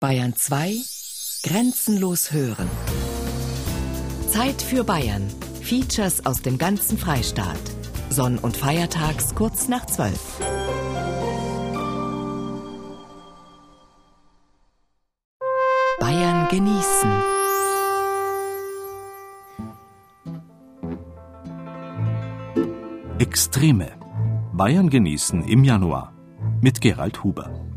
Bayern 2 Grenzenlos hören. Zeit für Bayern. Features aus dem ganzen Freistaat. Sonn- und Feiertags kurz nach 12. Bayern genießen. Extreme. Bayern genießen im Januar mit Gerald Huber.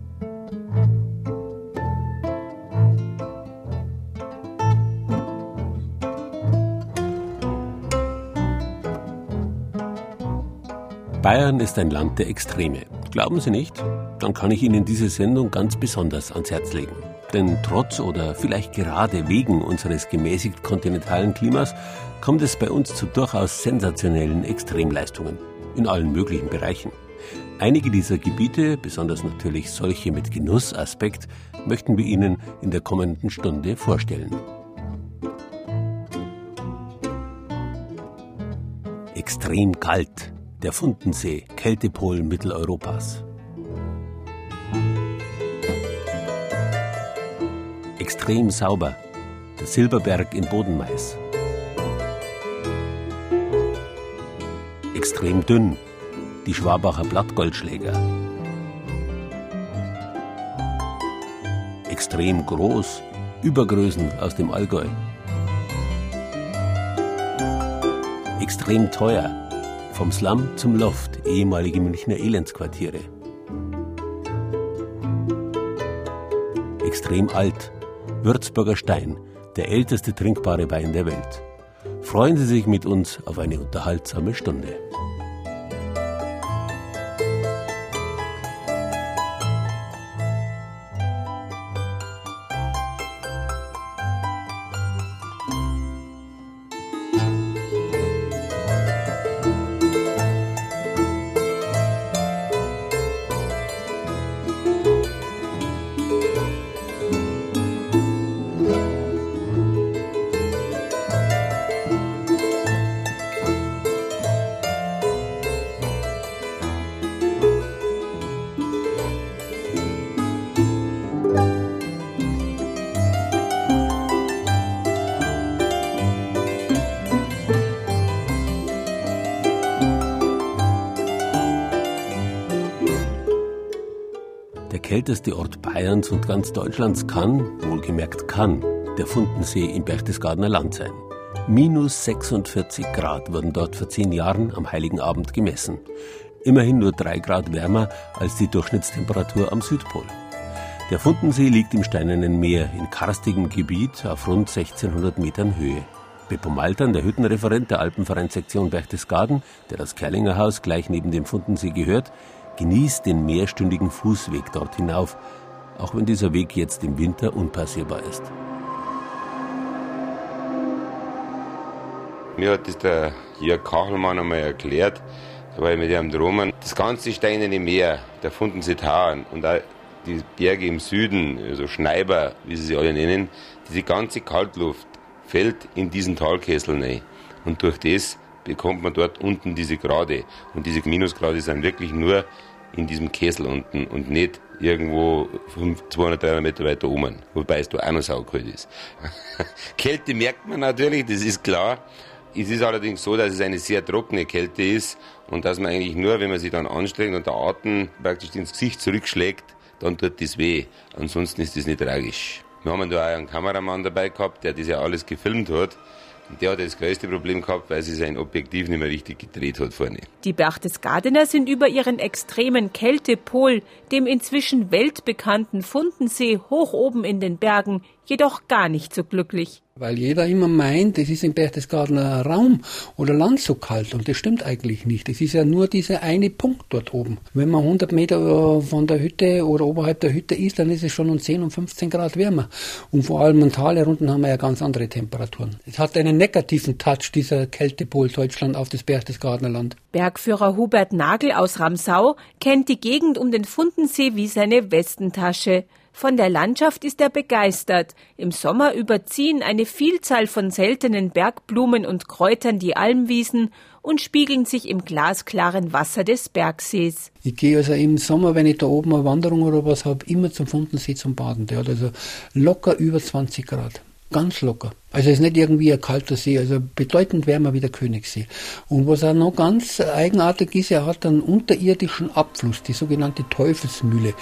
Bayern ist ein Land der Extreme. Glauben Sie nicht? Dann kann ich Ihnen diese Sendung ganz besonders ans Herz legen. Denn trotz oder vielleicht gerade wegen unseres gemäßigt kontinentalen Klimas kommt es bei uns zu durchaus sensationellen Extremleistungen in allen möglichen Bereichen. Einige dieser Gebiete, besonders natürlich solche mit Genussaspekt, möchten wir Ihnen in der kommenden Stunde vorstellen. Extrem kalt, der Fundensee, Kältepol Mitteleuropas. Extrem sauber, der Silberberg in Bodenmais. Extrem dünn, die Schwabacher Blattgoldschläger. Extrem groß, Übergrößen aus dem Allgäu. Extrem teuer, vom Slum zum Loft, ehemalige Münchner Elendsquartiere. Extrem alt, Würzburger Stein, der älteste trinkbare Wein der Welt. Freuen Sie sich mit uns auf eine unterhaltsame Stunde. Bayerns und ganz Deutschlands kann, wohlgemerkt kann, der Fundensee im Berchtesgadener Land sein. Minus 46 Grad wurden dort vor zehn Jahren am Heiligen Abend gemessen. Immerhin nur drei Grad wärmer als die Durchschnittstemperatur am Südpol. Der Fundensee liegt im Steinernen Meer in karstigem Gebiet auf rund 1600 Metern Höhe. Beppo Maltern, der Hüttenreferent der Alpenvereinssektion Berchtesgaden, der das Kerlinger Haus gleich neben dem Fundensee gehört, genießt den mehrstündigen Fußweg dort hinauf, auch wenn dieser Weg jetzt im Winter unpassierbar ist. Mir hat das der Jörg Kachelmann einmal erklärt, da war ich mit ihm drum. Das ganze steinerne Meer, der Fundensee Tauern und auch die Berge im Süden, also Schneiber, wie sie sie alle nennen, diese ganze Kaltluft fällt in diesen Talkessel rein. Und durch das bekommt man dort unten diese Grade. Und diese Minusgrade sind wirklich nur in diesem Kessel unten und nicht irgendwo 200, 300 Meter weiter oben, wobei es da auch noch saukalt ist. Kälte merkt man natürlich, das ist klar. Es ist allerdings so, dass es eine sehr trockene Kälte ist und dass man eigentlich nur, wenn man sich dann anstrengt und der Atem praktisch ins Gesicht zurückschlägt, dann tut das weh. Ansonsten ist das nicht tragisch. Wir haben da auch einen Kameramann dabei gehabt, der das ja alles gefilmt hat. Der hat das größte Problem gehabt, weil sie sein Objektiv nicht mehr richtig gedreht hat vorne. Die Berchtesgadener sind über ihren extremen Kältepol, dem inzwischen weltbekannten Fundensee hoch oben in den Bergen, jedoch gar nicht so glücklich. Weil jeder immer meint, es ist im Berchtesgadener Raum oder Land so kalt und das stimmt eigentlich nicht. Es ist ja nur dieser eine Punkt dort oben. Wenn man 100 Meter von der Hütte oder oberhalb der Hütte ist, dann ist es schon um 10 und 15 Grad wärmer. Und vor allem im Tal herunten haben wir ja ganz andere Temperaturen. Es hat einen negativen Touch, dieser Kältepol Deutschland auf das Berchtesgadener Land. Bergführer Hubert Nagel aus Ramsau kennt die Gegend um den Fundensee wie seine Westentasche. Von der Landschaft ist er begeistert. Im Sommer überziehen eine Vielzahl von seltenen Bergblumen und Kräutern die Almwiesen und spiegeln sich im glasklaren Wasser des Bergsees. Ich gehe also im Sommer, wenn ich da oben eine Wanderung oder was habe, immer zum Fundensee zum Baden. Der hat also locker über 20 Grad. Ganz locker. Also es ist nicht irgendwie ein kalter See, also bedeutend wärmer wie der Königssee. Und was auch noch ganz eigenartig ist, er hat einen unterirdischen Abfluss, die sogenannte Teufelsmühle.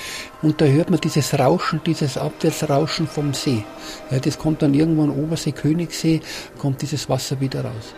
Und da hört man dieses Rauschen, dieses Abwärtsrauschen vom See. Ja, das kommt dann irgendwann Obersee, Königssee, kommt dieses Wasser wieder raus.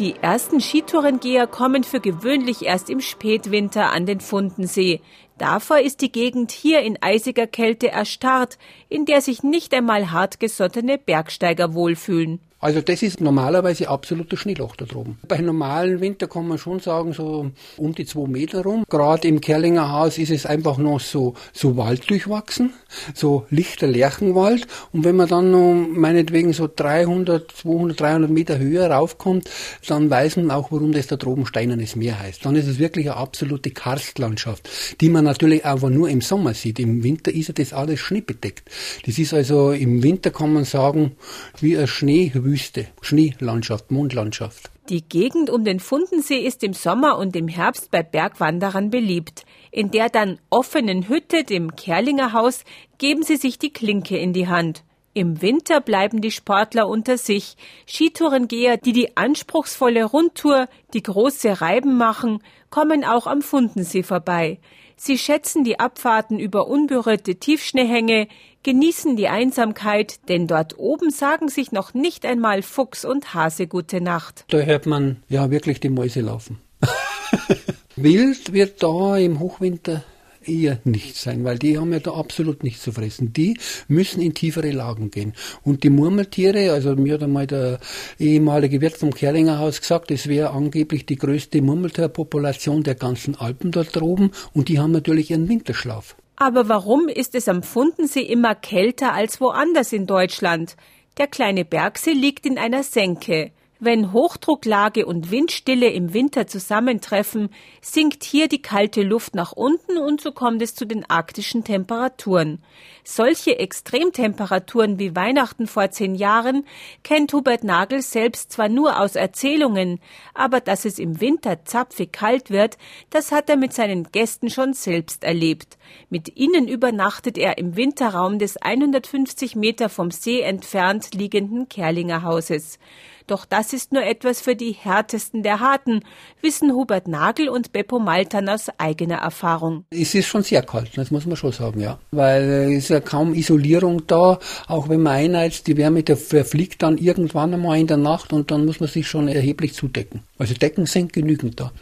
Die ersten Skitourengeher kommen für gewöhnlich erst im Spätwinter an den Fundensee. Davor ist die Gegend hier in eisiger Kälte erstarrt, in der sich nicht einmal hartgesottene Bergsteiger wohlfühlen. Also das ist normalerweise absoluter Schneeloch da droben. Bei normalen Winter kann man schon sagen, so um die zwei Meter rum. Gerade im Kerlinger Haus ist es einfach noch so, so Wald durchwachsen, so lichter Lärchenwald. Und wenn man dann noch meinetwegen so 300, 200, 300 Meter höher raufkommt, dann weiß man auch, warum das da droben Steinernes Meer heißt. Dann ist es wirklich eine absolute Karstlandschaft, die man natürlich einfach nur im Sommer sieht. Im Winter ist das alles schneebedeckt. Das ist also im Winter kann man sagen, wie ein Schnee Wüste, Schneelandschaft, Mondlandschaft. Die Gegend um den Fundensee ist im Sommer und im Herbst bei Bergwanderern beliebt. In der dann offenen Hütte, dem Kerlinger Haus, geben sie sich die Klinke in die Hand. Im Winter bleiben die Sportler unter sich. Skitourengeher, die die anspruchsvolle Rundtour, die große Reiben machen, kommen auch am Fundensee vorbei. Sie schätzen die Abfahrten über unberührte Tiefschneehänge, genießen die Einsamkeit, denn dort oben sagen sich noch nicht einmal Fuchs und Hase gute Nacht. Da hört man ja wirklich die Mäuse laufen. Wild wird da im Hochwinter eher nicht sein, weil die haben ja da absolut nichts zu fressen. Die müssen in tiefere Lagen gehen. Und die Murmeltiere, also mir hat einmal der ehemalige Wirt vom Kerlinger gesagt, es wäre angeblich die größte Murmeltierpopulation der ganzen Alpen dort oben und die haben natürlich ihren Winterschlaf. Aber warum ist es am Fundensee immer kälter als woanders in Deutschland? Der kleine Bergsee liegt in einer Senke. Wenn Hochdrucklage und Windstille im Winter zusammentreffen, sinkt hier die kalte Luft nach unten und so kommt es zu den arktischen Temperaturen. Solche Extremtemperaturen wie Weihnachten vor zehn Jahren kennt Hubert Nagel selbst zwar nur aus Erzählungen, aber dass es im Winter zapfig kalt wird, das hat er mit seinen Gästen schon selbst erlebt. Mit ihnen übernachtet er im Winterraum des 150 Meter vom See entfernt liegenden Kerlinger Hauses. Doch das ist nur etwas für die härtesten der Harten, wissen Hubert Nagel und Beppo Maltan aus eigener Erfahrung. Es ist schon sehr kalt, das muss man schon sagen, ja. Weil es ist ja kaum Isolierung da, auch wenn man einheizt, die Wärme der verfliegt dann irgendwann einmal in der Nacht und dann muss man sich schon erheblich zudecken. Also Decken sind genügend da.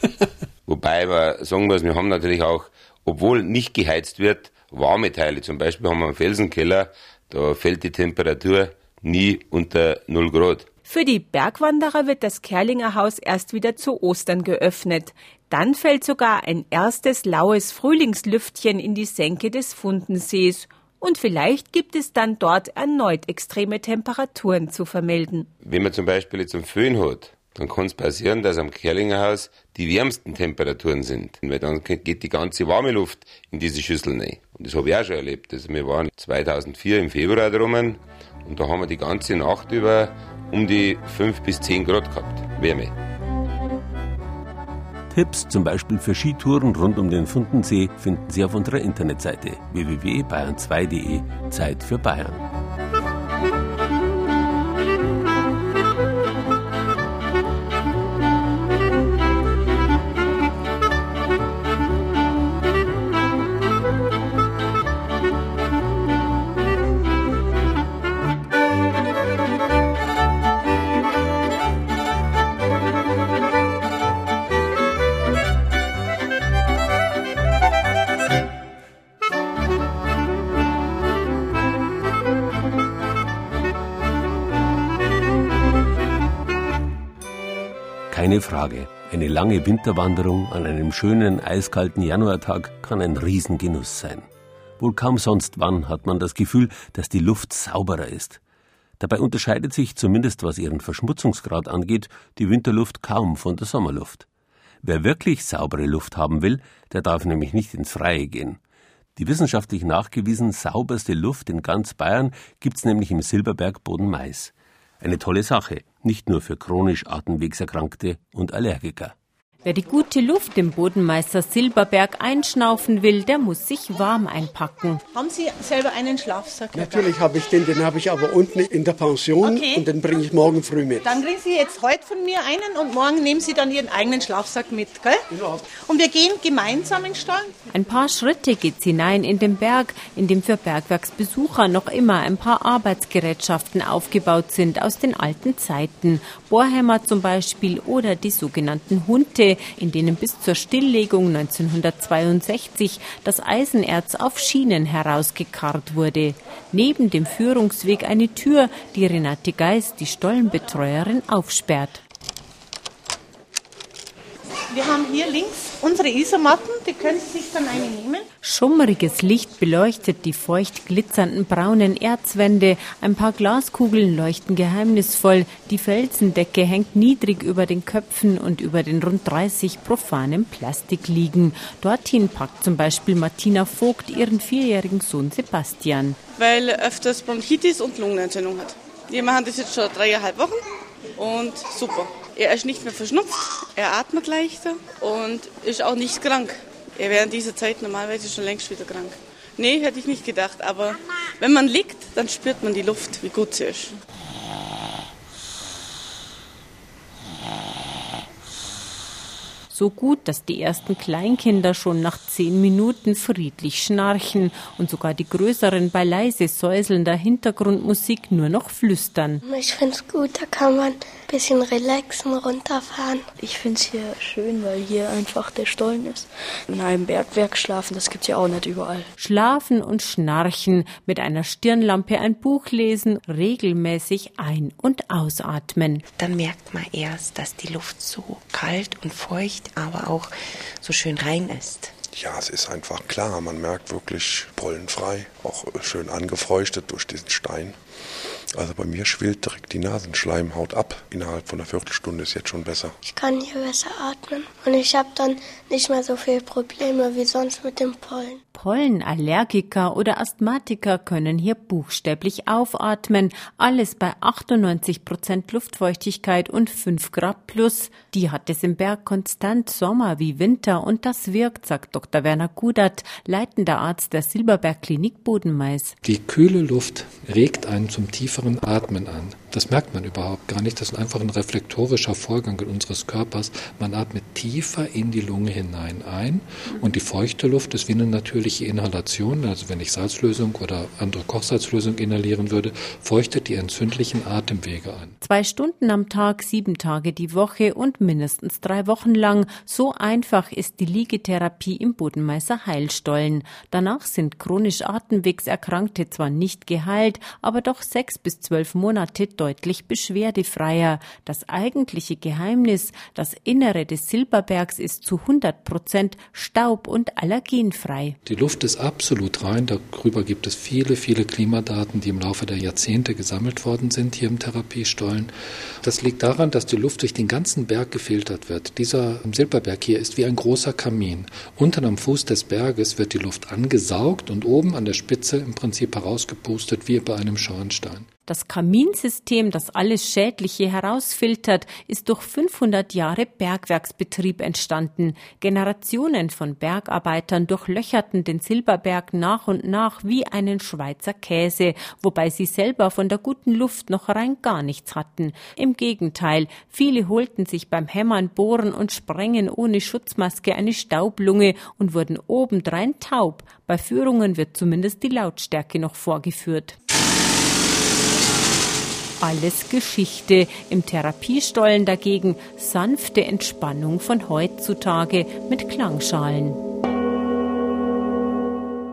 Wobei man sagen muss, wir haben natürlich auch, obwohl nicht geheizt wird, warme Teile. Zum Beispiel haben wir einen Felsenkeller, da fällt die Temperatur nie unter 0 Grad. Für die Bergwanderer wird das Kerlinger Haus erst wieder zu Ostern geöffnet. Dann fällt sogar ein erstes laues Frühlingslüftchen in die Senke des Fundensees. Und vielleicht gibt es dann dort erneut extreme Temperaturen zu vermelden. Wenn man zum Beispiel jetzt einen Föhn hat, dann kann es passieren, dass am Kerlinger Haus die wärmsten Temperaturen sind. Weil dann geht die ganze warme Luft in diese Schüssel rein. Und das habe ich auch schon erlebt. Also wir waren 2004 im Februar drum und da haben wir die ganze Nacht über um die 5 bis 10 Grad gehabt, Wärme. Tipps zum Beispiel für Skitouren rund um den Fundensee finden Sie auf unserer Internetseite www.bayern2.de Zeit für Bayern. Keine Frage, eine lange Winterwanderung an einem schönen, eiskalten Januartag kann ein Riesengenuss sein. Wohl kaum sonst wann hat man das Gefühl, dass die Luft sauberer ist. Dabei unterscheidet sich, zumindest was ihren Verschmutzungsgrad angeht, die Winterluft kaum von der Sommerluft. Wer wirklich saubere Luft haben will, der darf nämlich nicht ins Freie gehen. Die wissenschaftlich nachgewiesen sauberste Luft in ganz Bayern gibt's nämlich im Silberberg Boden Mais. Eine tolle Sache, nicht nur für chronisch Atemwegserkrankte und Allergiker. Wer die gute Luft im Bodenmeister Silberberg einschnaufen will, der muss sich warm einpacken. Haben Sie selber einen Schlafsack? Natürlich habe ich den, den habe ich aber unten in der Pension okay. und den bringe ich morgen früh mit. Dann kriegen Sie jetzt heute von mir einen und morgen nehmen Sie dann Ihren eigenen Schlafsack mit, gell? Ja. Und wir gehen gemeinsam in den Stall. Ein paar Schritte geht's hinein in den Berg, in dem für Bergwerksbesucher noch immer ein paar Arbeitsgerätschaften aufgebaut sind aus den alten Zeiten. Bohrhämmer zum Beispiel oder die sogenannten Hunte in denen bis zur Stilllegung 1962 das Eisenerz auf Schienen herausgekarrt wurde. Neben dem Führungsweg eine Tür, die Renate Geist, die Stollenbetreuerin, aufsperrt. Wir haben hier links unsere Isomatten, die können Sie sich dann eine nehmen. Schummriges Licht beleuchtet die feucht glitzernden braunen Erzwände, ein paar Glaskugeln leuchten geheimnisvoll, die Felsendecke hängt niedrig über den Köpfen und über den rund 30 profanen Plastikliegen. Dorthin packt zum Beispiel Martina Vogt ihren vierjährigen Sohn Sebastian. Weil er öfters Bronchitis und Lungenentzündung hat. Wir machen das jetzt schon dreieinhalb Wochen und super. Er ist nicht mehr verschnupft, er atmet leichter und ist auch nicht krank. Er wäre in dieser Zeit normalerweise schon längst wieder krank. Nee, hätte ich nicht gedacht, aber wenn man liegt, dann spürt man die Luft, wie gut sie ist. So gut, dass die ersten Kleinkinder schon nach zehn Minuten friedlich schnarchen und sogar die größeren bei leise säuselnder Hintergrundmusik nur noch flüstern. Ich finde es gut, da kann man ein bisschen relaxen, runterfahren. Ich finde es hier schön, weil hier einfach der Stollen ist. In einem Bergwerk schlafen, das gibt es ja auch nicht überall. Schlafen und schnarchen, mit einer Stirnlampe ein Buch lesen, regelmäßig ein- und ausatmen. Dann merkt man erst, dass die Luft so kalt und feucht aber auch so schön rein ist. Ja, es ist einfach klar, man merkt wirklich pollenfrei, auch schön angefeuchtet durch diesen Stein. Also bei mir schwillt direkt die Nasenschleimhaut ab. Innerhalb von einer Viertelstunde ist jetzt schon besser. Ich kann hier besser atmen und ich habe dann nicht mehr so viele Probleme wie sonst mit dem Pollen. Pollenallergiker oder Asthmatiker können hier buchstäblich aufatmen. Alles bei 98 Prozent Luftfeuchtigkeit und 5 Grad plus. Die hat es im Berg konstant Sommer wie Winter und das wirkt, sagt Dr. Werner Gudert, leitender Arzt der Silberberg Klinik Bodenmais. Die kühle Luft regt einen zum tieferen Atmen an. Das merkt man überhaupt gar nicht. Das ist einfach ein reflektorischer Vorgang in unseres Körpers. Man atmet tiefer in die Lunge hinein ein und die feuchte Luft ist wie eine natürliche Inhalation. Also wenn ich Salzlösung oder andere Kochsalzlösung inhalieren würde, feuchtet die entzündlichen Atemwege an. Zwei Stunden am Tag, sieben Tage die Woche und mindestens drei Wochen lang. So einfach ist die Liegetherapie im Bodenmeißer Heilstollen. Danach sind chronisch Atemwegserkrankte zwar nicht geheilt, aber doch sechs bis zwölf Monate deutlich beschwerdefreier. Das eigentliche Geheimnis, das Innere des Silberbergs ist zu 100 Prozent staub- und allergenfrei. Die Luft ist absolut rein. Darüber gibt es viele, viele Klimadaten, die im Laufe der Jahrzehnte gesammelt worden sind hier im Therapiestollen. Das liegt daran, dass die Luft durch den ganzen Berg gefiltert wird. Dieser Silberberg hier ist wie ein großer Kamin. Unten am Fuß des Berges wird die Luft angesaugt und oben an der Spitze im Prinzip herausgepustet wie bei einem Schornstein. Das Kaminsystem, das alles Schädliche herausfiltert, ist durch 500 Jahre Bergwerksbetrieb entstanden. Generationen von Bergarbeitern durchlöcherten den Silberberg nach und nach wie einen Schweizer Käse, wobei sie selber von der guten Luft noch rein gar nichts hatten. Im Gegenteil, viele holten sich beim Hämmern, Bohren und Sprengen ohne Schutzmaske eine Staublunge und wurden obendrein taub. Bei Führungen wird zumindest die Lautstärke noch vorgeführt alles Geschichte. Im Therapiestollen dagegen sanfte Entspannung von heutzutage mit Klangschalen.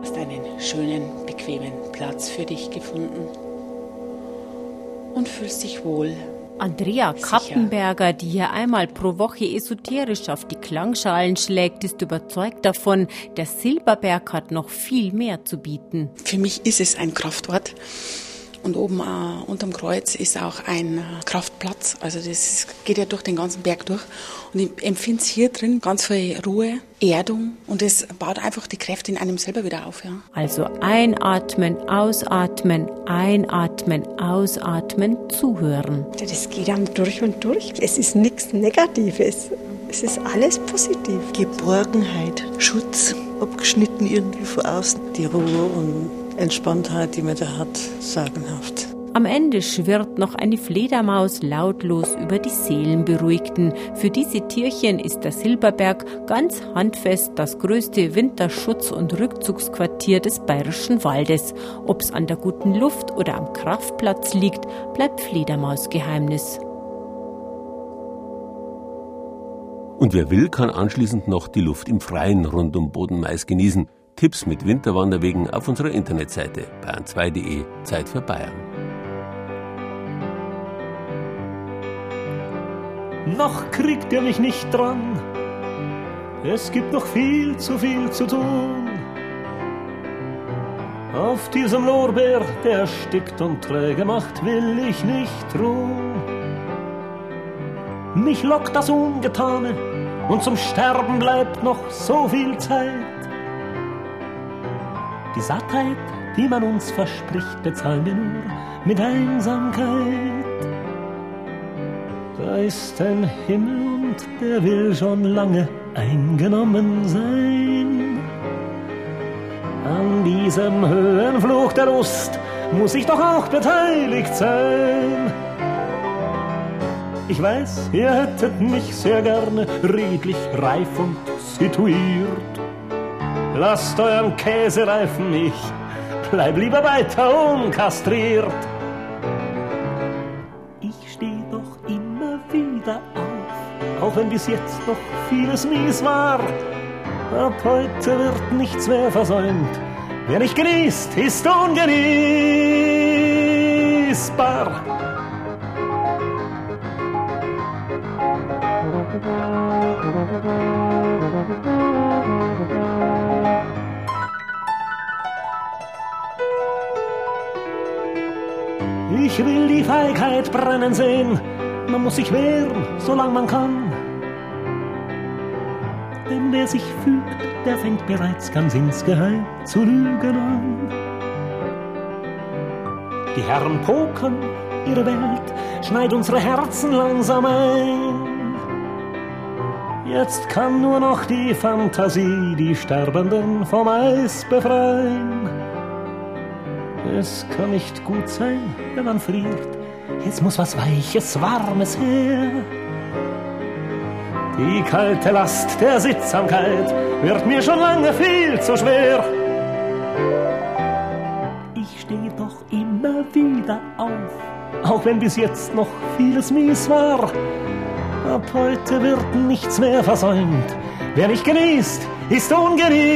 Du hast einen schönen, bequemen Platz für dich gefunden und fühlst dich wohl. Andrea Kappenberger, die hier einmal pro Woche esoterisch auf die Klangschalen schlägt, ist überzeugt davon, der Silberberg hat noch viel mehr zu bieten. Für mich ist es ein Kraftort Und oben äh, unterm Kreuz ist auch ein äh, Kraftplatz. Also das geht ja durch den ganzen Berg durch. Und ich empfinde es hier drin ganz viel Ruhe, Erdung und es baut einfach die Kräfte in einem selber wieder auf. Ja. Also einatmen, ausatmen, einatmen, ausatmen, zuhören. Das geht einem durch und durch. Es ist nichts Negatives. Es ist alles positiv. Geborgenheit, Schutz, abgeschnitten irgendwie von außen. Die Ruhe und Entspanntheit, die man da hat, sagenhaft. Am Ende schwirrt noch eine Fledermaus lautlos über die Seelenberuhigten. Für diese Tierchen ist der Silberberg ganz handfest das größte Winterschutz- und Rückzugsquartier des bayerischen Waldes. Ob's an der guten Luft oder am Kraftplatz liegt, bleibt Fledermausgeheimnis. Und wer will, kann anschließend noch die Luft im Freien rund um Bodenmais genießen. Tipps mit Winterwanderwegen auf unserer Internetseite bayern2.de Zeit für Bayern. Noch kriegt ihr mich nicht dran. Es gibt noch viel zu viel zu tun. Auf diesem Lorbeer, der stickt und träge macht, will ich nicht ruhen. Mich lockt das Ungetane und zum Sterben bleibt noch so viel Zeit. Die Sattheit, die man uns verspricht, bezahlen wir nur mit Einsamkeit. Da ist ein Himmel und der will schon lange eingenommen sein. An diesem Höhenflug der Lust muss ich doch auch beteiligt sein. Ich weiß, ihr hättet mich sehr gerne redlich reif und situiert. Lasst euren Käse reifen, ich bleib lieber weiter unkastriert. Ich steh doch immer wieder auf, auch wenn bis jetzt noch vieles mies war. Ab heute wird nichts mehr versäumt. Wer nicht genießt, ist ungenießbar. Ich will die Feigheit brennen sehen, man muss sich wehren, solange man kann. Denn wer sich fügt, der fängt bereits ganz insgeheim zu lügen an. Die Herren pokern ihre Welt, schneid unsere Herzen langsam ein. Jetzt kann nur noch die Fantasie die Sterbenden vom Eis befreien. Es kann nicht gut sein, wenn man friert. Jetzt muss was Weiches, Warmes her. Die kalte Last der Sittsamkeit wird mir schon lange viel zu schwer. Ich stehe doch immer wieder auf, auch wenn bis jetzt noch vieles mies war. Ab heute wird nichts mehr versäumt. Wer nicht genießt, ist ungenießbar.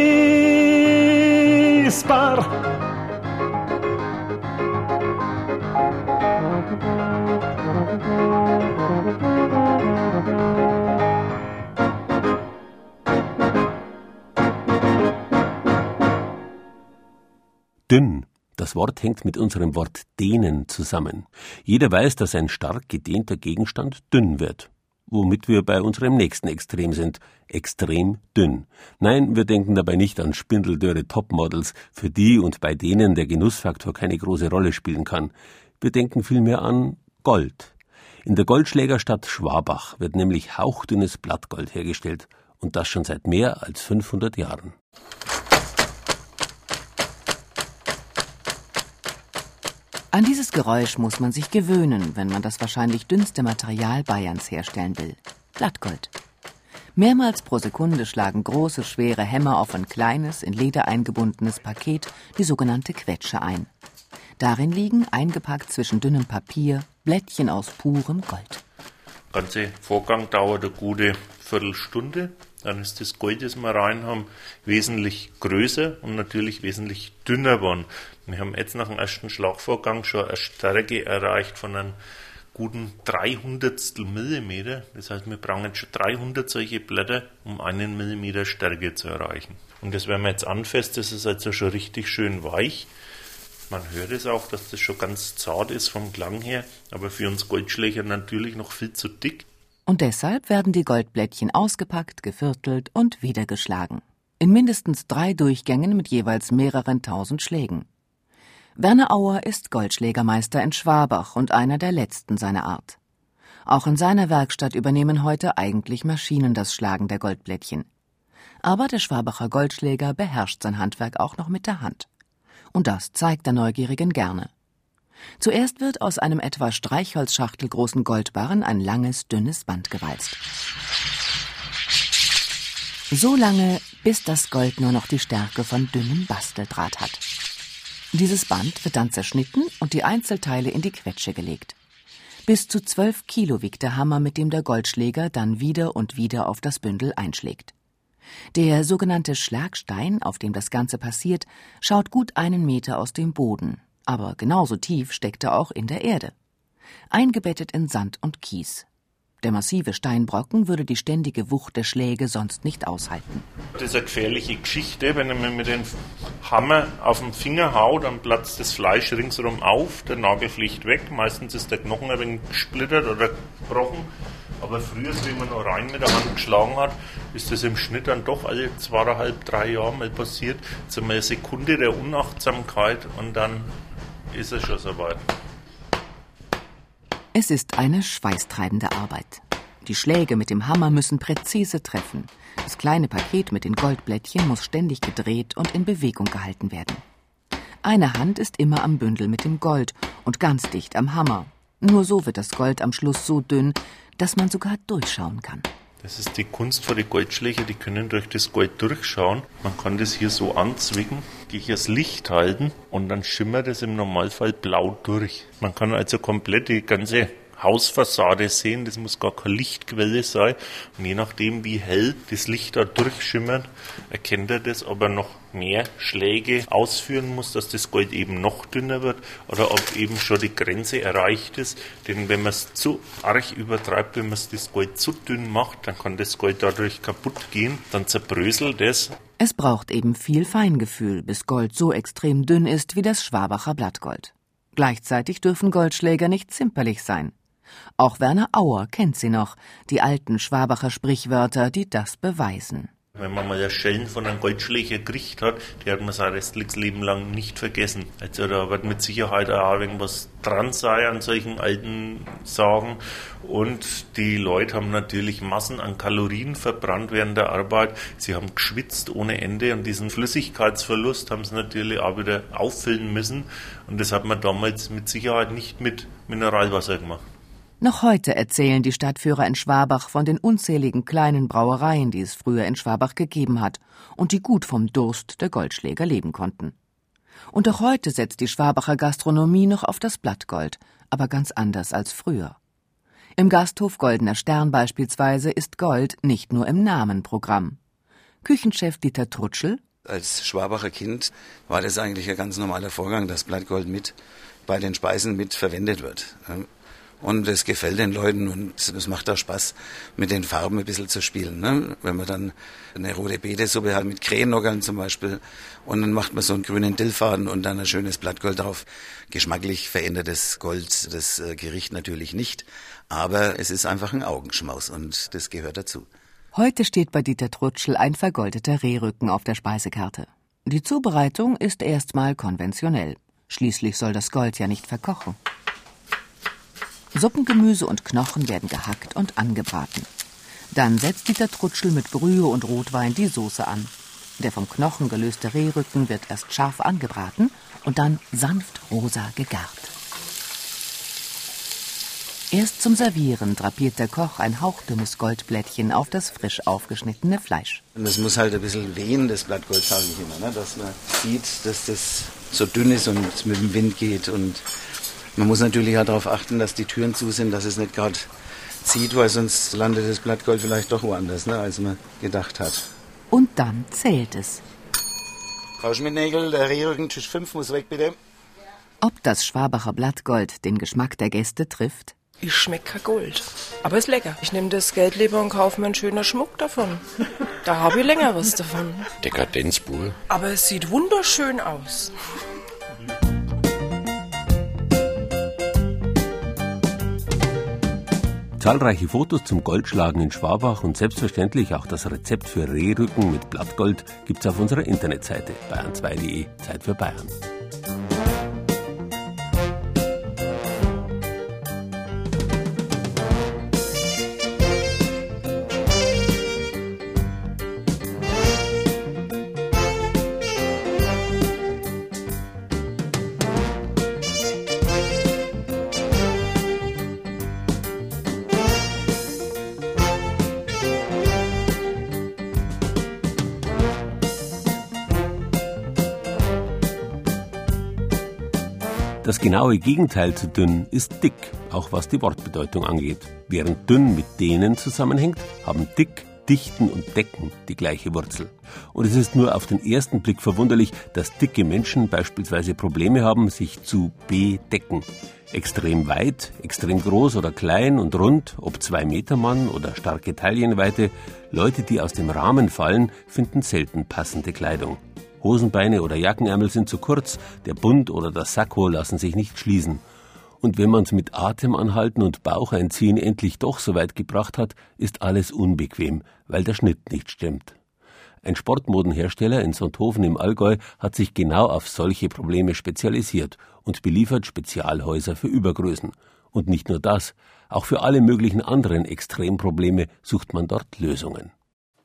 Dünn. Das Wort hängt mit unserem Wort dehnen zusammen. Jeder weiß, dass ein stark gedehnter Gegenstand dünn wird. Womit wir bei unserem nächsten Extrem sind. Extrem dünn. Nein, wir denken dabei nicht an spindeldürre Topmodels, für die und bei denen der Genussfaktor keine große Rolle spielen kann. Wir denken vielmehr an Gold. In der Goldschlägerstadt Schwabach wird nämlich hauchdünnes Blattgold hergestellt und das schon seit mehr als 500 Jahren. An dieses Geräusch muss man sich gewöhnen, wenn man das wahrscheinlich dünnste Material Bayerns herstellen will. Blattgold. Mehrmals pro Sekunde schlagen große, schwere Hämmer auf ein kleines, in Leder eingebundenes Paket, die sogenannte Quetsche ein. Darin liegen, eingepackt zwischen dünnem Papier, Blättchen aus purem Gold. Der ganze Vorgang dauert eine gute Viertelstunde. Dann ist das Gold, das wir rein haben, wesentlich größer und natürlich wesentlich dünner geworden. Wir haben jetzt nach dem ersten Schlagvorgang schon eine Stärke erreicht von einem guten 300 Millimeter. Das heißt, wir brauchen jetzt schon 300 solche Blätter, um einen Millimeter Stärke zu erreichen. Und das, wenn man jetzt anfasst, das ist also schon richtig schön weich. Man hört es auch, dass das schon ganz zart ist vom Klang her, aber für uns Goldschläger natürlich noch viel zu dick. Und deshalb werden die Goldblättchen ausgepackt, geviertelt und wieder geschlagen. In mindestens drei Durchgängen mit jeweils mehreren tausend Schlägen. Werner Auer ist Goldschlägermeister in Schwabach und einer der letzten seiner Art. Auch in seiner Werkstatt übernehmen heute eigentlich Maschinen das Schlagen der Goldblättchen. Aber der Schwabacher Goldschläger beherrscht sein Handwerk auch noch mit der Hand. Und das zeigt der Neugierigen gerne. Zuerst wird aus einem etwa Streichholzschachtel großen Goldbarren ein langes, dünnes Band gewalzt. So lange, bis das Gold nur noch die Stärke von dünnem Basteldraht hat. Dieses Band wird dann zerschnitten und die Einzelteile in die Quetsche gelegt. Bis zu zwölf Kilo wiegt der Hammer, mit dem der Goldschläger dann wieder und wieder auf das Bündel einschlägt. Der sogenannte Schlagstein, auf dem das Ganze passiert, schaut gut einen Meter aus dem Boden, aber genauso tief steckt er auch in der Erde. Eingebettet in Sand und Kies. Der massive Steinbrocken würde die ständige Wucht der Schläge sonst nicht aushalten. Das ist eine gefährliche Geschichte. Wenn man mit dem Hammer auf den Finger haut, dann platzt das Fleisch ringsherum auf, der Nagel fliegt weg. Meistens ist der Knochen ein wenig gesplittert oder gebrochen. Aber früher, wenn man noch rein mit der Hand geschlagen hat, ist das im Schnitt dann doch alle zweieinhalb, drei Jahre mal passiert. Einmal eine Sekunde der Unachtsamkeit und dann ist es schon soweit. Es ist eine schweißtreibende Arbeit. Die Schläge mit dem Hammer müssen präzise treffen. Das kleine Paket mit den Goldblättchen muss ständig gedreht und in Bewegung gehalten werden. Eine Hand ist immer am Bündel mit dem Gold und ganz dicht am Hammer. Nur so wird das Gold am Schluss so dünn, dass man sogar durchschauen kann. Das ist die Kunst für die können durch das Gold durchschauen. Man kann das hier so anzwicken, gehe ich das Licht halten und dann schimmert es im Normalfall blau durch. Man kann also komplett die ganze Hausfassade sehen, das muss gar keine Lichtquelle sein. Und je nachdem, wie hell das Licht da durchschimmert, erkennt er das, ob er noch mehr Schläge ausführen muss, dass das Gold eben noch dünner wird oder ob eben schon die Grenze erreicht ist. Denn wenn man es zu arg übertreibt, wenn man das Gold zu dünn macht, dann kann das Gold dadurch kaputt gehen, dann zerbröselt es. Es braucht eben viel Feingefühl, bis Gold so extrem dünn ist wie das Schwabacher Blattgold. Gleichzeitig dürfen Goldschläger nicht zimperlich sein. Auch Werner Auer kennt sie noch, die alten Schwabacher Sprichwörter, die das beweisen. Wenn man mal das Schellen von einem Goldschläger gekriegt hat, die hat man sein restliches Leben lang nicht vergessen. Also da wird mit Sicherheit auch irgendwas dran sein an solchen alten Sagen. Und die Leute haben natürlich Massen an Kalorien verbrannt während der Arbeit. Sie haben geschwitzt ohne Ende und diesen Flüssigkeitsverlust haben sie natürlich auch wieder auffüllen müssen. Und das hat man damals mit Sicherheit nicht mit Mineralwasser gemacht. Noch heute erzählen die Stadtführer in Schwabach von den unzähligen kleinen Brauereien, die es früher in Schwabach gegeben hat und die gut vom Durst der Goldschläger leben konnten. Und auch heute setzt die Schwabacher Gastronomie noch auf das Blattgold, aber ganz anders als früher. Im Gasthof Goldener Stern beispielsweise ist Gold nicht nur im Namen Programm. Küchenchef Dieter Trutschel als Schwabacher Kind war das eigentlich ein ganz normaler Vorgang, dass Blattgold mit bei den Speisen mit verwendet wird. Und es gefällt den Leuten und es macht auch Spaß, mit den Farben ein bisschen zu spielen. Ne? Wenn man dann eine rote Betesuppe hat mit Krähennockern zum Beispiel und dann macht man so einen grünen Dillfaden und dann ein schönes Blattgold drauf. Geschmacklich verändert das Gold das äh, Gericht natürlich nicht, aber es ist einfach ein Augenschmaus und das gehört dazu. Heute steht bei Dieter Trutschel ein vergoldeter Rehrücken auf der Speisekarte. Die Zubereitung ist erstmal konventionell. Schließlich soll das Gold ja nicht verkochen. Suppengemüse und Knochen werden gehackt und angebraten. Dann setzt Dieter Trutschel mit Brühe und Rotwein die Soße an. Der vom Knochen gelöste Rehrücken wird erst scharf angebraten und dann sanft rosa gegart. Erst zum Servieren drapiert der Koch ein hauchdünnes Goldblättchen auf das frisch aufgeschnittene Fleisch. Es muss halt ein bisschen wehen, das Blattgold, sage ich immer, ne? dass man sieht, dass das so dünn ist und mit dem Wind geht und man muss natürlich auch darauf achten, dass die Türen zu sind, dass es nicht gerade zieht, weil sonst landet das Blattgold vielleicht doch woanders, ne, als man gedacht hat. Und dann zählt es. Frau Schmidtnägel, der Rehrücken Tisch 5 muss weg, bitte. Ob das Schwabacher Blattgold den Geschmack der Gäste trifft? Ich schmecke kein Gold. Aber ist lecker. Ich nehme das Geld lieber und kaufe mir einen schönen Schmuck davon. Da habe ich länger was davon. Dekadenzpur. Aber es sieht wunderschön aus. Zahlreiche Fotos zum Goldschlagen in Schwabach und selbstverständlich auch das Rezept für Rehrücken mit Blattgold gibt's auf unserer Internetseite bayern2.de. Zeit für Bayern. Das genaue Gegenteil zu dünn ist dick, auch was die Wortbedeutung angeht. Während dünn mit dehnen zusammenhängt, haben dick, dichten und decken die gleiche Wurzel. Und es ist nur auf den ersten Blick verwunderlich, dass dicke Menschen beispielsweise Probleme haben, sich zu bedecken. Extrem weit, extrem groß oder klein und rund, ob zwei Meter Mann oder starke Taillenweite, Leute, die aus dem Rahmen fallen, finden selten passende Kleidung. Hosenbeine oder Jackenärmel sind zu kurz, der Bund oder das Sakko lassen sich nicht schließen. Und wenn man's mit Atemanhalten und Baucheinziehen endlich doch so weit gebracht hat, ist alles unbequem, weil der Schnitt nicht stimmt. Ein Sportmodenhersteller in Sonthofen im Allgäu hat sich genau auf solche Probleme spezialisiert und beliefert Spezialhäuser für Übergrößen. Und nicht nur das, auch für alle möglichen anderen Extremprobleme sucht man dort Lösungen.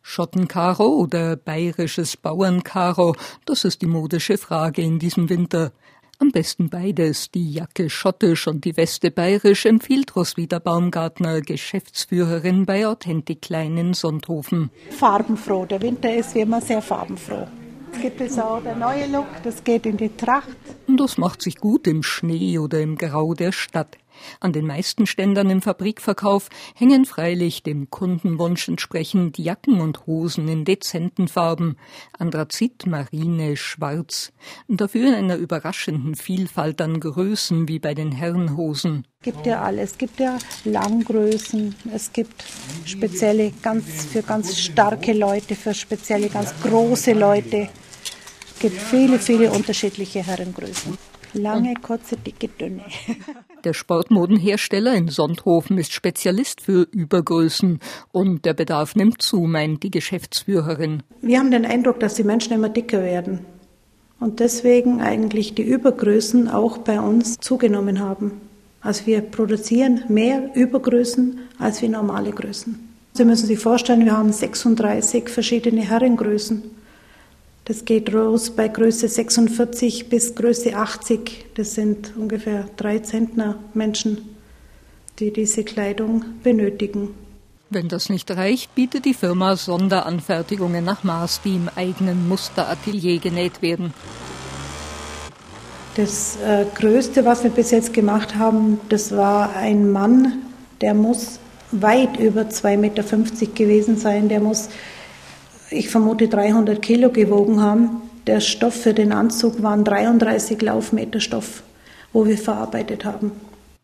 Schottenkaro oder bayerisches Bauernkaro, das ist die modische Frage in diesem Winter. Am besten beides, die Jacke schottisch und die Weste bayerisch, empfiehlt Roswitha Baumgartner, Geschäftsführerin bei Authentic Klein in Sonthofen. Farbenfroh, der Winter ist wie immer sehr farbenfroh. Es gibt es auch der neue Look, das geht in die Tracht. Das macht sich gut im Schnee oder im Grau der Stadt. An den meisten Ständern im Fabrikverkauf hängen freilich dem Kundenwunsch entsprechend Jacken und Hosen in dezenten Farben, Anthrazit, Marine, Schwarz, dafür in einer überraschenden Vielfalt an Größen wie bei den Herrenhosen. Es gibt ja alles, es gibt ja Langgrößen, es gibt spezielle ganz für ganz starke Leute, für spezielle ganz große Leute. Es gibt viele, viele unterschiedliche Herrengrößen. Lange, kurze, dicke, dünne. Der Sportmodenhersteller in Sonthofen ist Spezialist für Übergrößen und der Bedarf nimmt zu, meint die Geschäftsführerin. Wir haben den Eindruck, dass die Menschen immer dicker werden und deswegen eigentlich die Übergrößen auch bei uns zugenommen haben. Also wir produzieren mehr Übergrößen als wie normale Größen. Sie müssen sich vorstellen, wir haben 36 verschiedene Herrengrößen. Das geht los bei Größe 46 bis Größe 80. Das sind ungefähr drei Zentner Menschen, die diese Kleidung benötigen. Wenn das nicht reicht, bietet die Firma Sonderanfertigungen nach Maß, die im eigenen Musteratelier genäht werden. Das äh, Größte, was wir bis jetzt gemacht haben, das war ein Mann, der muss weit über 2,50 Meter gewesen sein. Der muss ich vermute 300 Kilo gewogen haben. Der Stoff für den Anzug waren 33 Laufmeter Stoff, wo wir verarbeitet haben.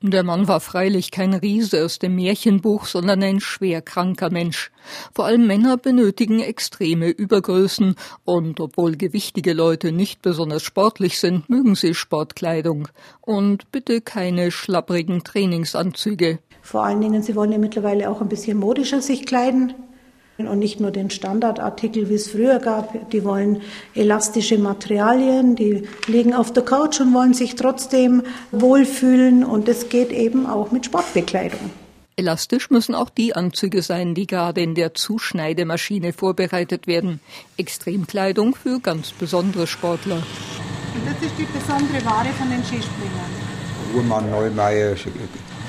Der Mann war freilich kein Riese aus dem Märchenbuch, sondern ein schwer kranker Mensch. Vor allem Männer benötigen extreme Übergrößen und obwohl gewichtige Leute nicht besonders sportlich sind, mögen sie Sportkleidung. Und bitte keine schlapprigen Trainingsanzüge. Vor allen Dingen, sie wollen ja mittlerweile auch ein bisschen modischer sich kleiden. Und nicht nur den Standardartikel, wie es früher gab. Die wollen elastische Materialien, die liegen auf der Couch und wollen sich trotzdem wohlfühlen. Und es geht eben auch mit Sportbekleidung. Elastisch müssen auch die Anzüge sein, die gerade in der Zuschneidemaschine vorbereitet werden. Extremkleidung für ganz besondere Sportler. Und das ist die besondere Ware von den Skispringern. Urmann Neumeier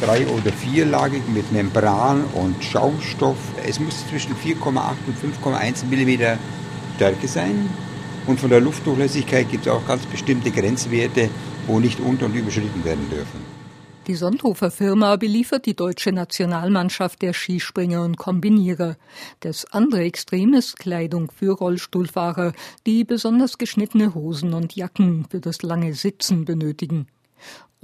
drei- oder vierlagig mit Membran und Schaumstoff. Es muss zwischen 4,8 und 5,1 mm Stärke sein. Und von der Luftdurchlässigkeit gibt es auch ganz bestimmte Grenzwerte, wo nicht unter- und überschritten werden dürfen. Die Sonthofer Firma beliefert die deutsche Nationalmannschaft der Skispringer und Kombinierer. Das andere Extrem ist Kleidung für Rollstuhlfahrer, die besonders geschnittene Hosen und Jacken für das lange Sitzen benötigen.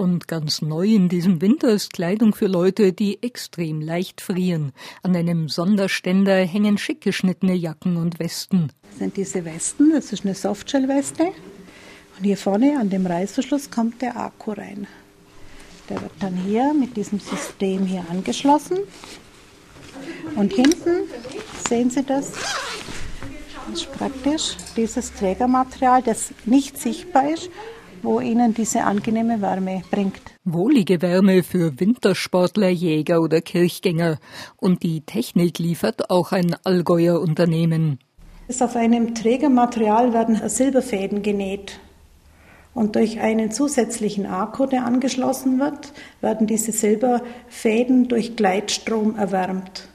Und ganz neu in diesem Winter ist Kleidung für Leute, die extrem leicht frieren. An einem Sonderständer hängen schick geschnittene Jacken und Westen. Das sind diese Westen, das ist eine Softshell-Weste. Und hier vorne an dem Reißverschluss kommt der Akku rein. Der wird dann hier mit diesem System hier angeschlossen. Und hinten sehen Sie das? Das ist praktisch dieses Trägermaterial, das nicht sichtbar ist, wo Ihnen diese angenehme Wärme bringt. Wohlige Wärme für Wintersportler, Jäger oder Kirchgänger. Und die Technik liefert auch ein Allgäuer Unternehmen. Auf einem Trägermaterial werden Silberfäden genäht. Und durch einen zusätzlichen Akku, der angeschlossen wird, werden diese Silberfäden durch Gleitstrom erwärmt.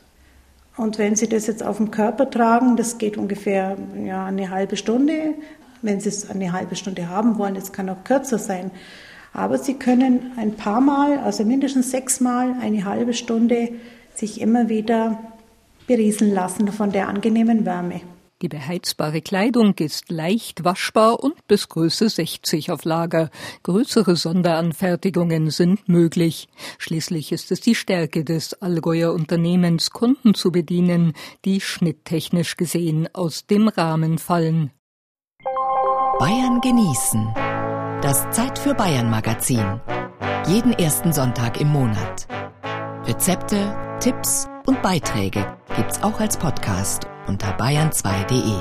Und wenn Sie das jetzt auf dem Körper tragen, das geht ungefähr ja, eine halbe Stunde. Wenn Sie es eine halbe Stunde haben wollen, es kann auch kürzer sein. Aber Sie können ein paar Mal, also mindestens sechs Mal, eine halbe Stunde sich immer wieder berieseln lassen von der angenehmen Wärme. Die beheizbare Kleidung ist leicht waschbar und bis Größe 60 auf Lager. Größere Sonderanfertigungen sind möglich. Schließlich ist es die Stärke des Allgäuer Unternehmens, Kunden zu bedienen, die schnitttechnisch gesehen aus dem Rahmen fallen. Bayern genießen. Das Zeit für Bayern Magazin. Jeden ersten Sonntag im Monat. Rezepte, Tipps und Beiträge gibt's auch als Podcast unter bayern2.de.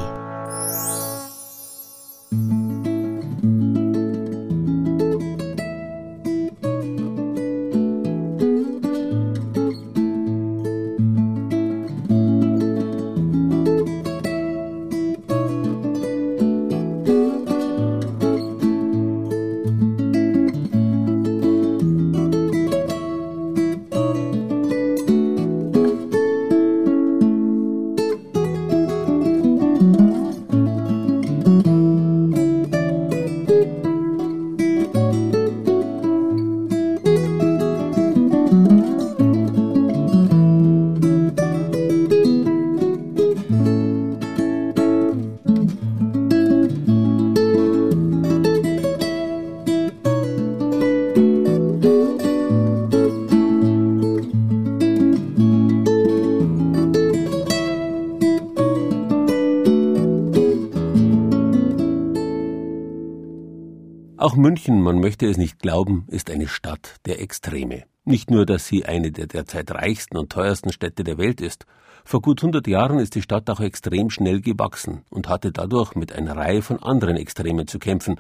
Auch München, man möchte es nicht glauben, ist eine Stadt der Extreme. Nicht nur, dass sie eine der derzeit reichsten und teuersten Städte der Welt ist. Vor gut 100 Jahren ist die Stadt auch extrem schnell gewachsen und hatte dadurch mit einer Reihe von anderen Extremen zu kämpfen.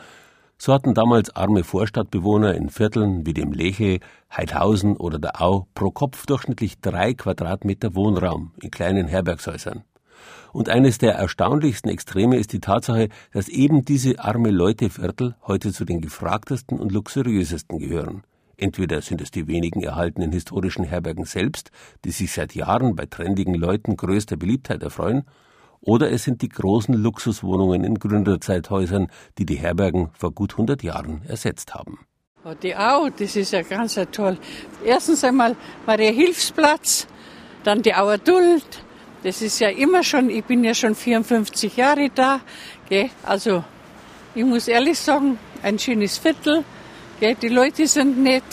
So hatten damals arme Vorstadtbewohner in Vierteln wie dem Leche, Heidhausen oder der Au pro Kopf durchschnittlich drei Quadratmeter Wohnraum in kleinen Herbergshäusern. Und eines der erstaunlichsten Extreme ist die Tatsache, dass eben diese arme Leuteviertel heute zu den gefragtesten und luxuriösesten gehören. Entweder sind es die wenigen erhaltenen historischen Herbergen selbst, die sich seit Jahren bei trendigen Leuten größter Beliebtheit erfreuen, oder es sind die großen Luxuswohnungen in Gründerzeithäusern, die die Herbergen vor gut 100 Jahren ersetzt haben. Die Au, das ist ja ganz toll. Erstens einmal war der Hilfsplatz, dann die Auer Duld, das ist ja immer schon, ich bin ja schon 54 Jahre da. Gell? Also ich muss ehrlich sagen, ein schönes Viertel. Gell? Die Leute sind nett.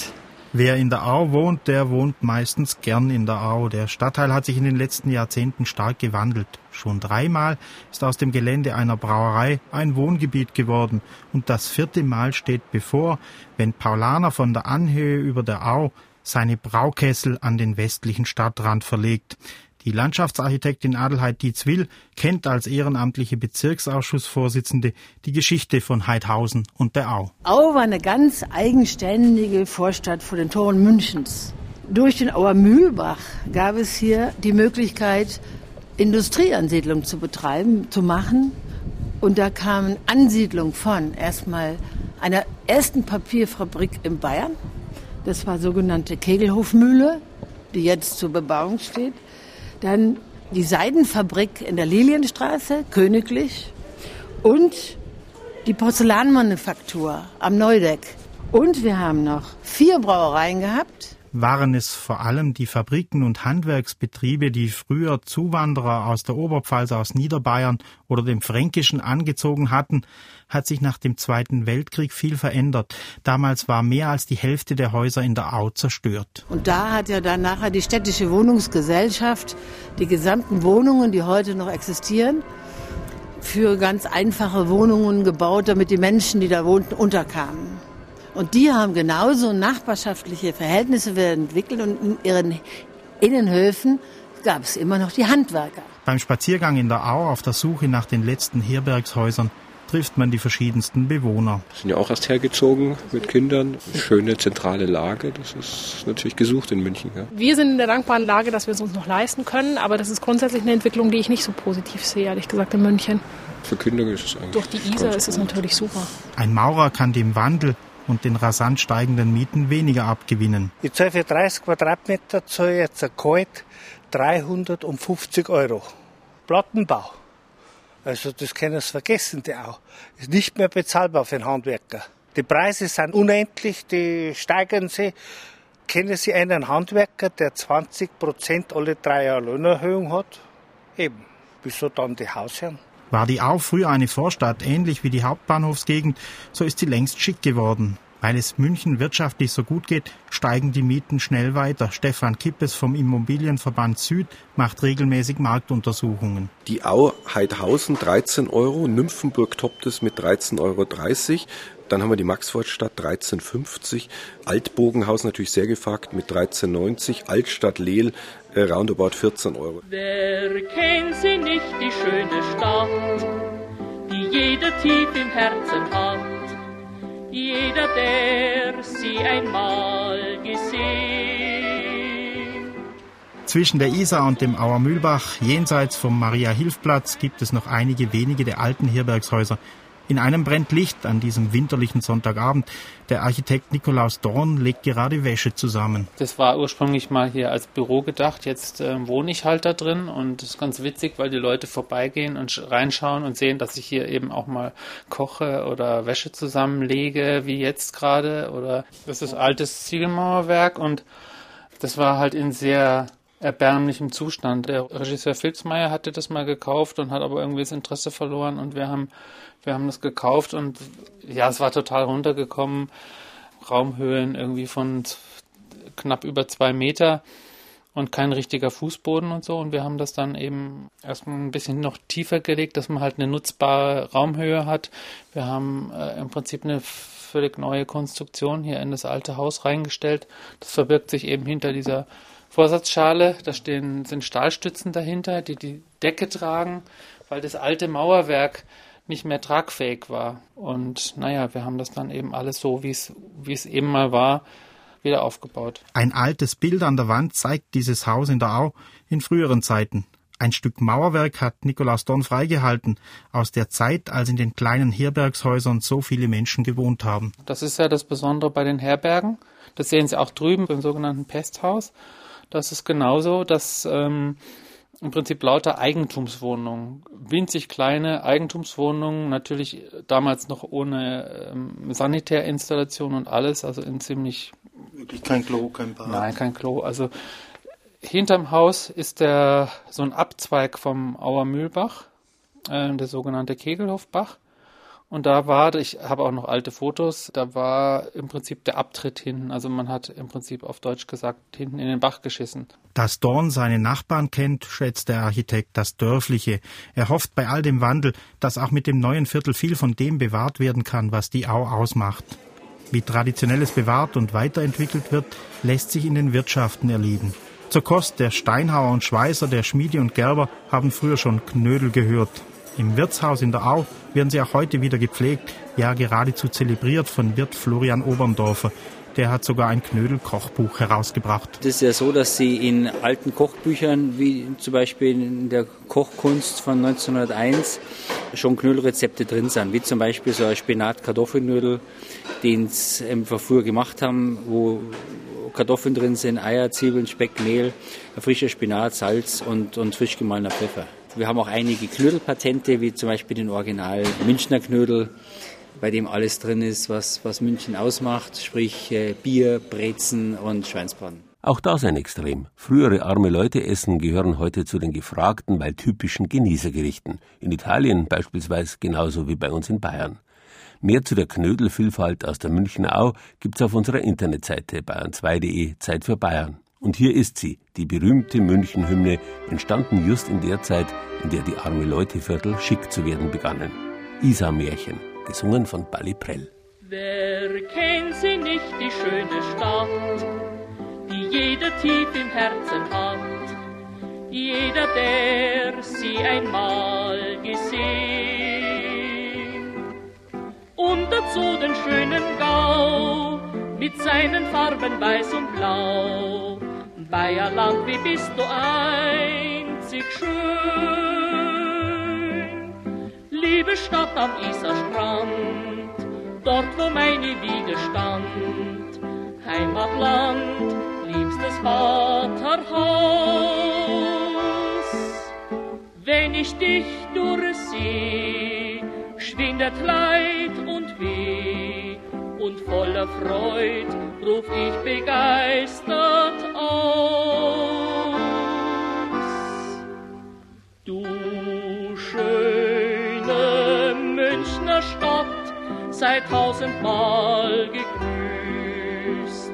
Wer in der Au wohnt, der wohnt meistens gern in der Au. Der Stadtteil hat sich in den letzten Jahrzehnten stark gewandelt. Schon dreimal ist aus dem Gelände einer Brauerei ein Wohngebiet geworden. Und das vierte Mal steht bevor, wenn Paulaner von der Anhöhe über der Au seine Braukessel an den westlichen Stadtrand verlegt. Die Landschaftsarchitektin Adelheid Dietzwill kennt als ehrenamtliche Bezirksausschussvorsitzende die Geschichte von Heidhausen und der Au. Au war eine ganz eigenständige Vorstadt vor den Toren Münchens. Durch den Auer Mühlbach gab es hier die Möglichkeit, Industrieansiedlung zu betreiben, zu machen. Und da kamen Ansiedlung von erstmal einer ersten Papierfabrik in Bayern. Das war sogenannte Kegelhofmühle, die jetzt zur Bebauung steht. Dann die Seidenfabrik in der Lilienstraße, königlich. Und die Porzellanmanufaktur am Neudeck. Und wir haben noch vier Brauereien gehabt. Waren es vor allem die Fabriken und Handwerksbetriebe, die früher Zuwanderer aus der Oberpfalz, aus Niederbayern oder dem Fränkischen angezogen hatten, hat sich nach dem Zweiten Weltkrieg viel verändert. Damals war mehr als die Hälfte der Häuser in der Au zerstört. Und da hat ja dann nachher die städtische Wohnungsgesellschaft die gesamten Wohnungen, die heute noch existieren, für ganz einfache Wohnungen gebaut, damit die Menschen, die da wohnten, unterkamen. Und die haben genauso nachbarschaftliche Verhältnisse entwickelt und in ihren Innenhöfen gab es immer noch die Handwerker. Beim Spaziergang in der Au auf der Suche nach den letzten Herbergshäusern trifft man die verschiedensten Bewohner. Sind ja auch erst hergezogen mit Kindern. Schöne zentrale Lage, das ist natürlich gesucht in München. Ja. Wir sind in der dankbaren Lage, dass wir es uns noch leisten können, aber das ist grundsätzlich eine Entwicklung, die ich nicht so positiv sehe, ehrlich gesagt, in München. Für Kinder ist es eigentlich. Durch die Isar ist es natürlich super. Ein Maurer kann dem Wandel und den rasant steigenden Mieten weniger abgewinnen. Ich zahle für 30 Quadratmeter zahle jetzt ein Kalt 350 Euro. Plattenbau. Also das können Sie vergessen, die auch. Ist nicht mehr bezahlbar für einen Handwerker. Die Preise sind unendlich, die steigern sie. Kennen Sie einen Handwerker, der 20 Prozent alle drei Jahre Lohnerhöhung hat? Eben. Wieso dann die Hausherren? War die Au früher eine Vorstadt, ähnlich wie die Hauptbahnhofsgegend, so ist sie längst schick geworden. Weil es München wirtschaftlich so gut geht, steigen die Mieten schnell weiter. Stefan Kippes vom Immobilienverband Süd macht regelmäßig Marktuntersuchungen. Die Au Heidhausen 13 Euro, Nymphenburg toppt es mit 13,30 Euro. Dann haben wir die Maxvorstadt 13,50. Altbogenhaus natürlich sehr gefragt mit 13,90. Altstadt Lehl roundabout 14 Euro. Wer kennt sie nicht, die schöne Stadt, die jeder tief im Herzen hat? Jeder, der sie einmal gesehen. Zwischen der Isar und dem Auermühlbach, jenseits vom Maria-Hilf-Platz, gibt es noch einige wenige der alten Herbergshäuser, in einem brennt Licht an diesem winterlichen Sonntagabend. Der Architekt Nikolaus Dorn legt gerade Wäsche zusammen. Das war ursprünglich mal hier als Büro gedacht. Jetzt äh, wohne ich halt da drin und das ist ganz witzig, weil die Leute vorbeigehen und reinschauen und sehen, dass ich hier eben auch mal koche oder Wäsche zusammenlege, wie jetzt gerade. Oder das ist altes Ziegelmauerwerk und das war halt in sehr erbärmlichem Zustand. Der Regisseur Filzmeier hatte das mal gekauft und hat aber irgendwie das Interesse verloren und wir haben wir haben das gekauft und ja, es war total runtergekommen. Raumhöhen irgendwie von knapp über zwei Meter und kein richtiger Fußboden und so. Und wir haben das dann eben erstmal ein bisschen noch tiefer gelegt, dass man halt eine nutzbare Raumhöhe hat. Wir haben äh, im Prinzip eine völlig neue Konstruktion hier in das alte Haus reingestellt. Das verbirgt sich eben hinter dieser Vorsatzschale. Da stehen, sind Stahlstützen dahinter, die die Decke tragen, weil das alte Mauerwerk nicht mehr tragfähig war. Und naja, wir haben das dann eben alles so, wie es, eben mal war, wieder aufgebaut. Ein altes Bild an der Wand zeigt dieses Haus in der Au in früheren Zeiten. Ein Stück Mauerwerk hat Nikolaus Dorn freigehalten, aus der Zeit, als in den kleinen Herbergshäusern so viele Menschen gewohnt haben. Das ist ja das Besondere bei den Herbergen. Das sehen Sie auch drüben im sogenannten Pesthaus. Das ist genauso, dass ähm, im Prinzip lauter Eigentumswohnungen, winzig kleine Eigentumswohnungen, natürlich damals noch ohne ähm, Sanitärinstallation und alles, also in ziemlich wirklich kein Klo, kein Bad. Nein, kein Klo. Also hinterm Haus ist der so ein Abzweig vom Auer Mühlbach, äh, der sogenannte Kegelhofbach. Und da war, ich habe auch noch alte Fotos, da war im Prinzip der Abtritt hinten. Also man hat im Prinzip auf Deutsch gesagt, hinten in den Bach geschissen. Dass Dorn seine Nachbarn kennt, schätzt der Architekt das Dörfliche. Er hofft bei all dem Wandel, dass auch mit dem neuen Viertel viel von dem bewahrt werden kann, was die Au ausmacht. Wie Traditionelles bewahrt und weiterentwickelt wird, lässt sich in den Wirtschaften erleben. Zur Kost der Steinhauer und Schweißer, der Schmiede und Gerber haben früher schon Knödel gehört. Im Wirtshaus in der Au werden sie auch heute wieder gepflegt, ja geradezu zelebriert von Wirt Florian Oberndorfer. Der hat sogar ein Knödel-Kochbuch herausgebracht. Das ist ja so, dass sie in alten Kochbüchern, wie zum Beispiel in der Kochkunst von 1901, schon Knödelrezepte drin sind, wie zum Beispiel so ein Spinat-Kartoffelknödel, den sie früher gemacht haben, wo Kartoffeln drin sind, Eier, Zwiebeln, Speck, Mehl, frischer Spinat, Salz und, und frisch gemahlener Pfeffer. Wir haben auch einige Knödelpatente, wie zum Beispiel den Original Münchner Knödel, bei dem alles drin ist, was, was München ausmacht, sprich äh, Bier, Brezen und Schweinsbraten. Auch das ein Extrem. Frühere arme Leute essen gehören heute zu den gefragten, weil typischen Genießergerichten. In Italien beispielsweise genauso wie bei uns in Bayern. Mehr zu der Knödelvielfalt aus der Münchner Au gibt's auf unserer Internetseite bayern2.de Zeit für Bayern. Und hier ist sie, die berühmte München-Hymne, entstanden just in der Zeit, in der die arme Leuteviertel schick zu werden begannen. Isar-Märchen, gesungen von Balli Prell. Wer kennt sie nicht, die schöne Stadt, die jeder tief im Herzen hat, jeder, der sie einmal gesehen. Und dazu den schönen Gau mit seinen Farben weiß und blau. Bayerland, wie bist du einzig schön. Liebe Stadt am Isarstrand, dort wo meine Wiege stand, Heimatland, liebstes Vaterhaus. Wenn ich dich durchseh, schwindet Leid und Weh, und voller Freud ruf ich begeistert sei tausendmal gegrüßt.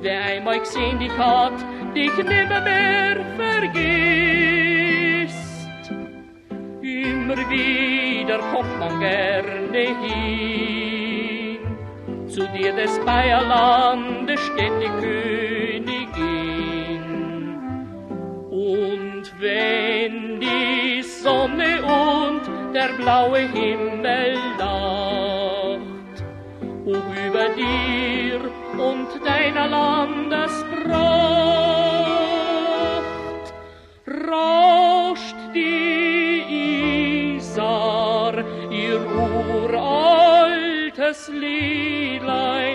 Wer einmal gesehen dich hat, dich nimmer mehr vergisst. Immer wieder kommt man gerne hin, zu dir des Bayerlandes steht die. Wenn die Sonne und der blaue Himmel lacht, hoch über dir und deiner Landespracht, rauscht die Isar ihr uraltes Liedlein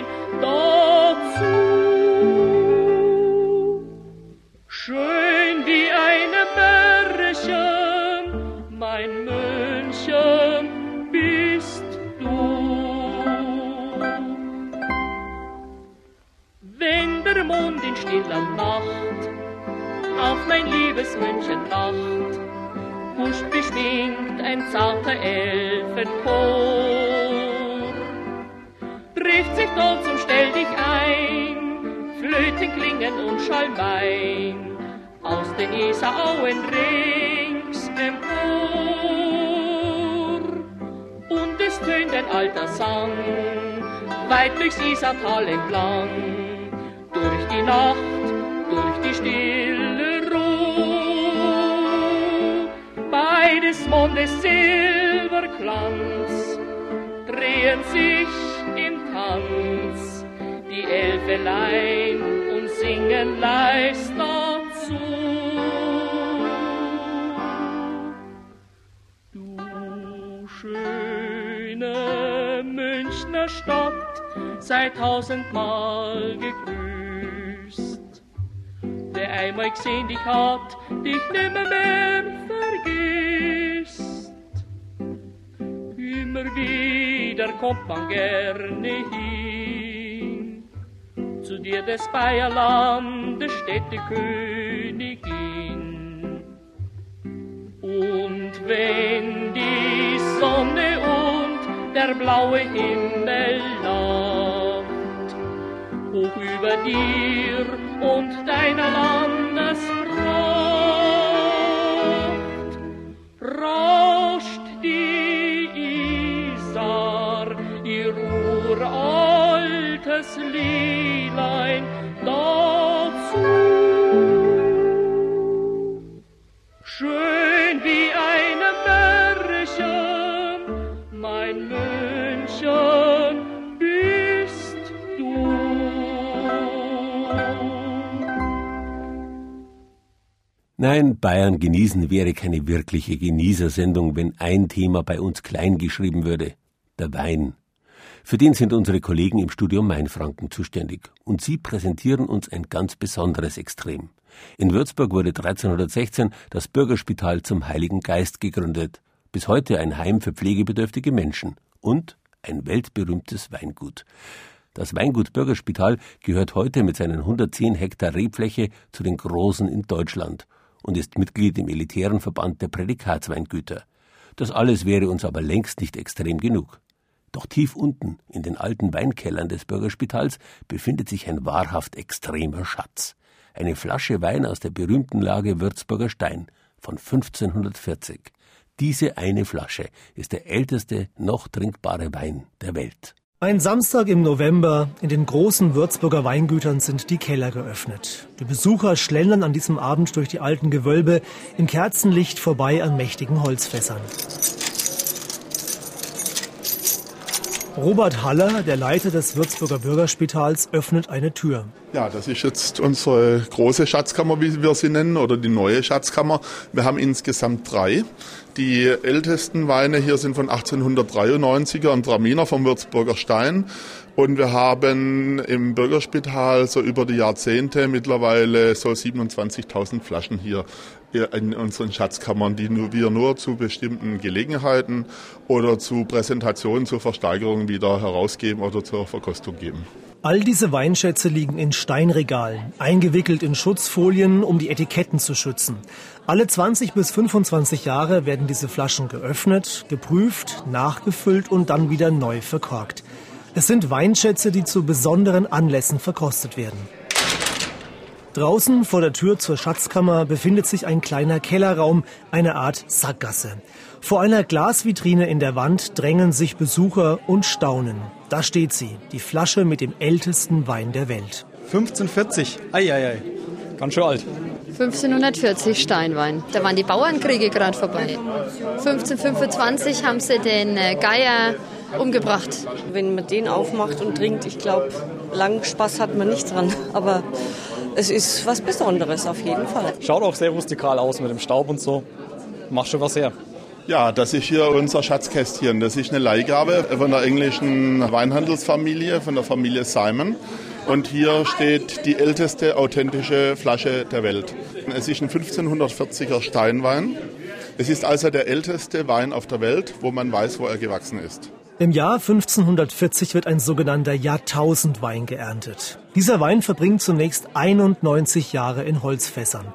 liebes München lacht, huscht beschwingt ein zarter Elfenchor. Trifft sich dort zum Stell dich ein, Flöten klingen und Schalmein, aus den Isarauen rings empor. Und es tönt ein alter Sang, weit durchs Isartal entlang, durch die Nacht, durch die stille Des Mondes Silberglanz drehen sich im Tanz die Elfelein und singen leis dazu. Du schöne Münchner Stadt, sei tausendmal gegrüßt. Wer einmal gesehen dich hat, dich nimmer mehr vergisst. Immer wieder kommt man gerne hin. Zu dir des Bayerlandes steht die Königin. Und wenn die Sonne und der blaue Himmel lacht, hoch über dir und deiner Landespracht, rauscht die Isar ihr uraltes Liedlein Nein, Bayern genießen wäre keine wirkliche Genießersendung, wenn ein Thema bei uns klein geschrieben würde. Der Wein. Für den sind unsere Kollegen im Studio Mainfranken zuständig. Und sie präsentieren uns ein ganz besonderes Extrem. In Würzburg wurde 1316 das Bürgerspital zum Heiligen Geist gegründet. Bis heute ein Heim für pflegebedürftige Menschen. Und ein weltberühmtes Weingut. Das Weingut Bürgerspital gehört heute mit seinen 110 Hektar Rebfläche zu den Großen in Deutschland und ist Mitglied im elitären Verband der Prädikatsweingüter. Das alles wäre uns aber längst nicht extrem genug. Doch tief unten, in den alten Weinkellern des Bürgerspitals, befindet sich ein wahrhaft extremer Schatz. Eine Flasche Wein aus der berühmten Lage Würzburger Stein von 1540. Diese eine Flasche ist der älteste noch trinkbare Wein der Welt. Ein Samstag im November. In den großen Würzburger Weingütern sind die Keller geöffnet. Die Besucher schlendern an diesem Abend durch die alten Gewölbe im Kerzenlicht vorbei an mächtigen Holzfässern. Robert Haller, der Leiter des Würzburger Bürgerspitals, öffnet eine Tür. Ja, das ist jetzt unsere große Schatzkammer, wie wir sie nennen, oder die neue Schatzkammer. Wir haben insgesamt drei. Die ältesten Weine hier sind von 1893er im Traminer vom Würzburger Stein. Und wir haben im Bürgerspital so über die Jahrzehnte mittlerweile so 27.000 Flaschen hier in unseren Schatzkammern, die wir nur zu bestimmten Gelegenheiten oder zu Präsentationen, zur Versteigerung wieder herausgeben oder zur Verkostung geben. All diese Weinschätze liegen in Steinregalen, eingewickelt in Schutzfolien, um die Etiketten zu schützen. Alle 20 bis 25 Jahre werden diese Flaschen geöffnet, geprüft, nachgefüllt und dann wieder neu verkorkt. Es sind Weinschätze, die zu besonderen Anlässen verkostet werden. Draußen vor der Tür zur Schatzkammer befindet sich ein kleiner Kellerraum, eine Art Sackgasse. Vor einer Glasvitrine in der Wand drängen sich Besucher und staunen. Da steht sie, die Flasche mit dem ältesten Wein der Welt. 1540, eieiei, ganz schön alt. 1540 Steinwein. Da waren die Bauernkriege gerade vorbei. 1525 haben sie den äh, Geier umgebracht. Wenn man den aufmacht und trinkt, ich glaube, lang Spaß hat man nicht dran. Aber es ist was Besonderes auf jeden Fall. Schaut auch sehr rustikal aus mit dem Staub und so. Macht schon was her. Ja, das ist hier unser Schatzkästchen. Das ist eine Leihgabe von der englischen Weinhandelsfamilie, von der Familie Simon. Und hier steht die älteste authentische Flasche der Welt. Es ist ein 1540er Steinwein. Es ist also der älteste Wein auf der Welt, wo man weiß, wo er gewachsen ist. Im Jahr 1540 wird ein sogenannter Jahrtausendwein geerntet. Dieser Wein verbringt zunächst 91 Jahre in Holzfässern.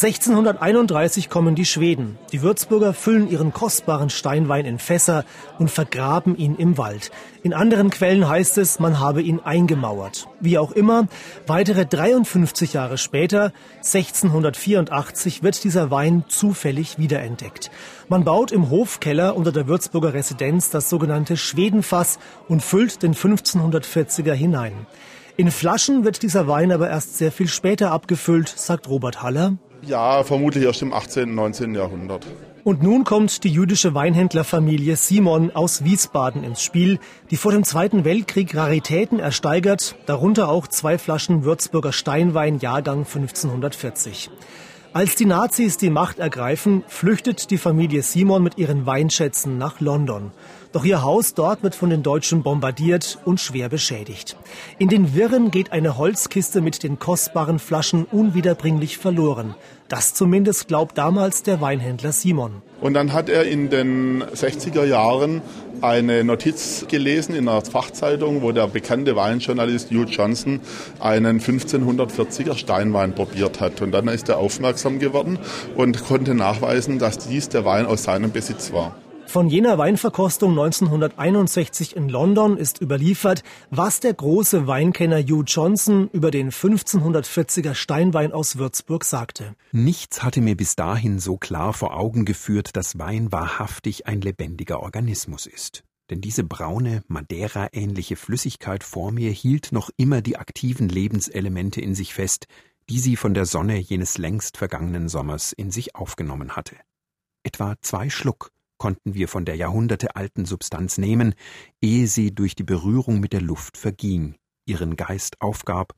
1631 kommen die Schweden. Die Würzburger füllen ihren kostbaren Steinwein in Fässer und vergraben ihn im Wald. In anderen Quellen heißt es, man habe ihn eingemauert. Wie auch immer, weitere 53 Jahre später, 1684, wird dieser Wein zufällig wiederentdeckt. Man baut im Hofkeller unter der Würzburger Residenz das sogenannte Schwedenfass und füllt den 1540er hinein. In Flaschen wird dieser Wein aber erst sehr viel später abgefüllt, sagt Robert Haller. Ja, vermutlich erst im 18., 19. Jahrhundert. Und nun kommt die jüdische Weinhändlerfamilie Simon aus Wiesbaden ins Spiel, die vor dem Zweiten Weltkrieg Raritäten ersteigert, darunter auch zwei Flaschen Würzburger Steinwein Jahrgang 1540. Als die Nazis die Macht ergreifen, flüchtet die Familie Simon mit ihren Weinschätzen nach London. Doch ihr Haus dort wird von den Deutschen bombardiert und schwer beschädigt. In den Wirren geht eine Holzkiste mit den kostbaren Flaschen unwiederbringlich verloren. Das zumindest glaubt damals der Weinhändler Simon. Und dann hat er in den 60er Jahren eine Notiz gelesen in einer Fachzeitung, wo der bekannte Weinjournalist Hugh Johnson einen 1540er Steinwein probiert hat. Und dann ist er aufmerksam geworden und konnte nachweisen, dass dies der Wein aus seinem Besitz war. Von jener Weinverkostung 1961 in London ist überliefert, was der große Weinkenner Hugh Johnson über den 1540er Steinwein aus Würzburg sagte. Nichts hatte mir bis dahin so klar vor Augen geführt, dass Wein wahrhaftig ein lebendiger Organismus ist. Denn diese braune, Madeira-ähnliche Flüssigkeit vor mir hielt noch immer die aktiven Lebenselemente in sich fest, die sie von der Sonne jenes längst vergangenen Sommers in sich aufgenommen hatte. Etwa zwei Schluck konnten wir von der jahrhundertealten Substanz nehmen, ehe sie durch die Berührung mit der Luft verging, ihren Geist aufgab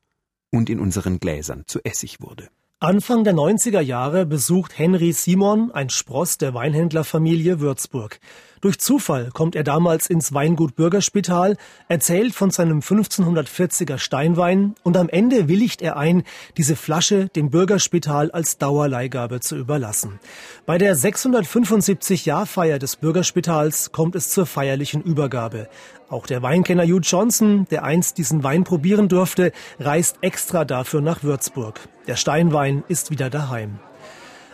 und in unseren Gläsern zu Essig wurde. Anfang der 90er Jahre besucht Henry Simon, ein Spross der Weinhändlerfamilie Würzburg. Durch Zufall kommt er damals ins Weingut Bürgerspital, erzählt von seinem 1540er Steinwein und am Ende willigt er ein, diese Flasche dem Bürgerspital als Dauerleihgabe zu überlassen. Bei der 675-Jahrfeier des Bürgerspitals kommt es zur feierlichen Übergabe. Auch der Weinkenner Hugh Johnson, der einst diesen Wein probieren durfte, reist extra dafür nach Würzburg. Der Steinwein ist wieder daheim.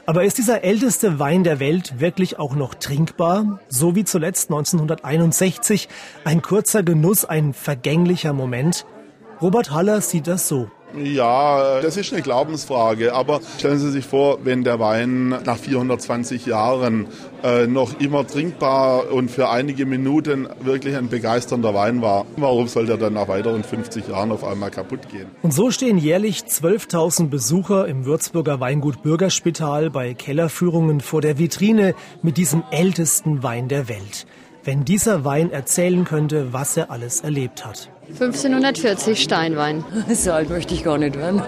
Aber ist dieser älteste Wein der Welt wirklich auch noch trinkbar? So wie zuletzt 1961 ein kurzer Genuss, ein vergänglicher Moment? Robert Haller sieht das so. Ja, das ist eine Glaubensfrage. Aber stellen Sie sich vor, wenn der Wein nach 420 Jahren äh, noch immer trinkbar und für einige Minuten wirklich ein begeisternder Wein war, warum soll der dann nach weiteren 50 Jahren auf einmal kaputt gehen? Und so stehen jährlich 12.000 Besucher im Würzburger Weingut Bürgerspital bei Kellerführungen vor der Vitrine mit diesem ältesten Wein der Welt. Wenn dieser Wein erzählen könnte, was er alles erlebt hat. 1540 Steinwein. So alt möchte ich gar nicht werden.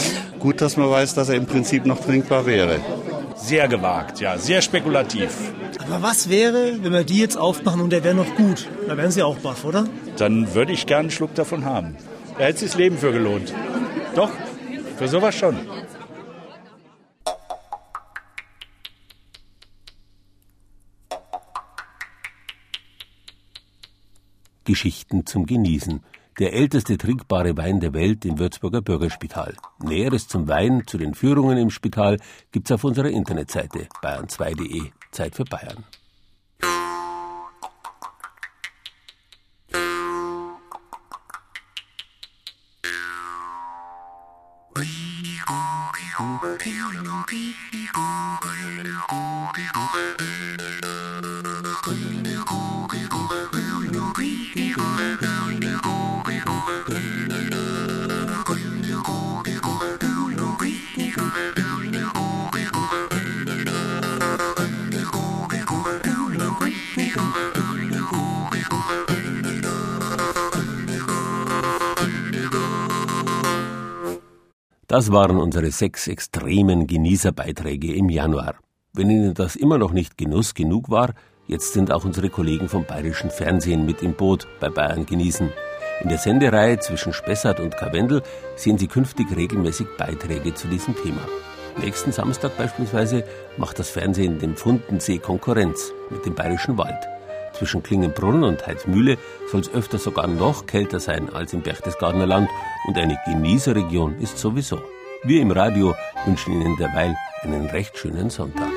Gut, dass man weiß, dass er im Prinzip noch trinkbar wäre. Sehr gewagt, ja, sehr spekulativ. Aber was wäre, wenn wir die jetzt aufmachen und der wäre noch gut? Da wären Sie auch baff, oder? Dann würde ich gern einen Schluck davon haben. Da hätte sich das Leben für gelohnt. Doch, für sowas schon. Geschichten zum Genießen. Der älteste trinkbare Wein der Welt im Würzburger Bürgerspital. Näheres zum Wein, zu den Führungen im Spital gibt's auf unserer Internetseite bayern2.de. Zeit für Bayern. Das waren unsere sechs extremen Genießerbeiträge im Januar. Wenn Ihnen das immer noch nicht Genuss genug war, jetzt sind auch unsere Kollegen vom Bayerischen Fernsehen mit im Boot bei Bayern genießen. In der Sendereihe zwischen Spessart und Karwendel sehen Sie künftig regelmäßig Beiträge zu diesem Thema. Nächsten Samstag beispielsweise macht das Fernsehen dem Fundensee Konkurrenz mit dem Bayerischen Wald. Zwischen Klingenbrunn und Heidmühle soll es öfter sogar noch kälter sein als im Berchtesgadener Land und eine Genießerregion ist sowieso. Wir im Radio wünschen Ihnen derweil einen recht schönen Sonntag.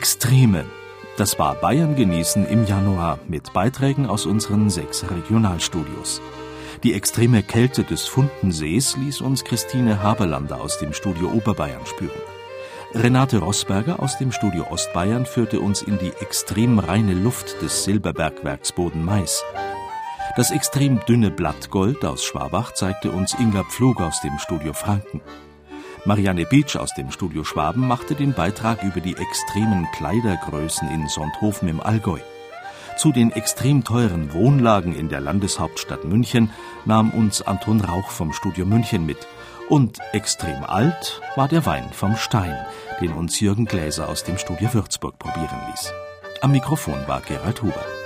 Extreme. Das war Bayern genießen im Januar mit Beiträgen aus unseren sechs Regionalstudios. Die extreme Kälte des Fundensees ließ uns Christine Haberlander aus dem Studio Oberbayern spüren. Renate Rossberger aus dem Studio Ostbayern führte uns in die extrem reine Luft des Silberbergwerks Boden-Mais. Das extrem dünne Blattgold aus Schwabach zeigte uns Inga Pflug aus dem Studio Franken. Marianne Beach aus dem Studio Schwaben machte den Beitrag über die extremen Kleidergrößen in Sonthofen im Allgäu. Zu den extrem teuren Wohnlagen in der Landeshauptstadt München nahm uns Anton Rauch vom Studio München mit. Und extrem alt war der Wein vom Stein, den uns Jürgen Gläser aus dem Studio Würzburg probieren ließ. Am Mikrofon war Gerald Huber.